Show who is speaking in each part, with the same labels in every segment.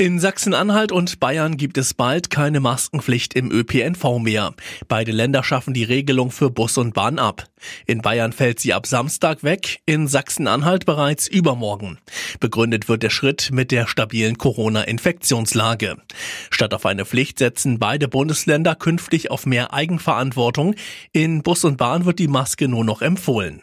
Speaker 1: In Sachsen-Anhalt und Bayern gibt es bald keine Maskenpflicht im ÖPNV mehr. Beide Länder schaffen die Regelung für Bus und Bahn ab. In Bayern fällt sie ab Samstag weg, in Sachsen-Anhalt bereits übermorgen. Begründet wird der Schritt mit der stabilen Corona-Infektionslage. Statt auf eine Pflicht setzen beide Bundesländer künftig auf mehr Eigenverantwortung. In Bus und Bahn wird die Maske nur noch empfohlen.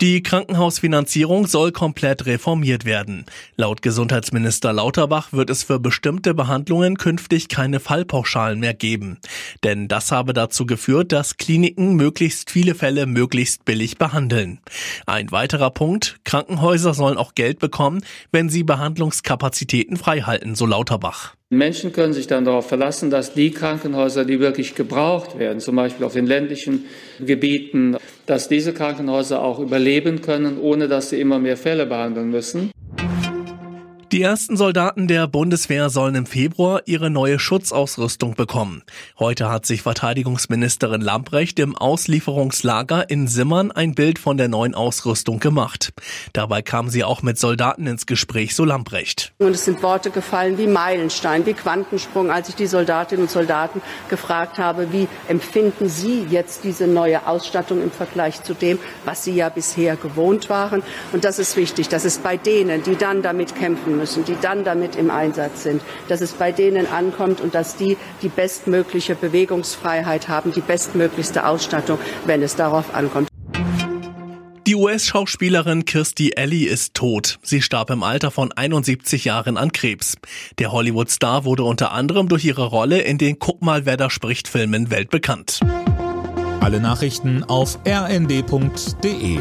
Speaker 1: Die Krankenhausfinanzierung soll komplett reformiert werden. Laut Gesundheitsminister Lauterbach wird es für bestimmte Behandlungen künftig keine Fallpauschalen mehr geben. Denn das habe dazu geführt, dass Kliniken möglichst viele Fälle möglichst billig behandeln. Ein weiterer Punkt, Krankenhäuser sollen auch Geld bekommen, wenn sie Behandlungskapazitäten freihalten, so Lauterbach.
Speaker 2: Menschen können sich dann darauf verlassen, dass die Krankenhäuser, die wirklich gebraucht werden, zum Beispiel auf den ländlichen Gebieten, dass diese Krankenhäuser auch überleben können, ohne dass sie immer mehr Fälle behandeln müssen.
Speaker 1: Die ersten Soldaten der Bundeswehr sollen im Februar ihre neue Schutzausrüstung bekommen. Heute hat sich Verteidigungsministerin Lamprecht im Auslieferungslager in Simmern ein Bild von der neuen Ausrüstung gemacht. Dabei kam sie auch mit Soldaten ins Gespräch, so Lamprecht.
Speaker 3: Und es sind Worte gefallen wie Meilenstein, wie Quantensprung, als ich die Soldatinnen und Soldaten gefragt habe, wie empfinden Sie jetzt diese neue Ausstattung im Vergleich zu dem, was Sie ja bisher gewohnt waren. Und das ist wichtig, dass es bei denen, die dann damit kämpfen müssen, die dann damit im Einsatz sind, dass es bei denen ankommt und dass die die bestmögliche Bewegungsfreiheit haben, die bestmöglichste Ausstattung, wenn es darauf ankommt.
Speaker 1: Die US-Schauspielerin Kirstie Alley ist tot. Sie starb im Alter von 71 Jahren an Krebs. Der Hollywood-Star wurde unter anderem durch ihre Rolle in den Guck mal, wer da spricht Filmen weltbekannt.
Speaker 4: Alle Nachrichten auf rnd.de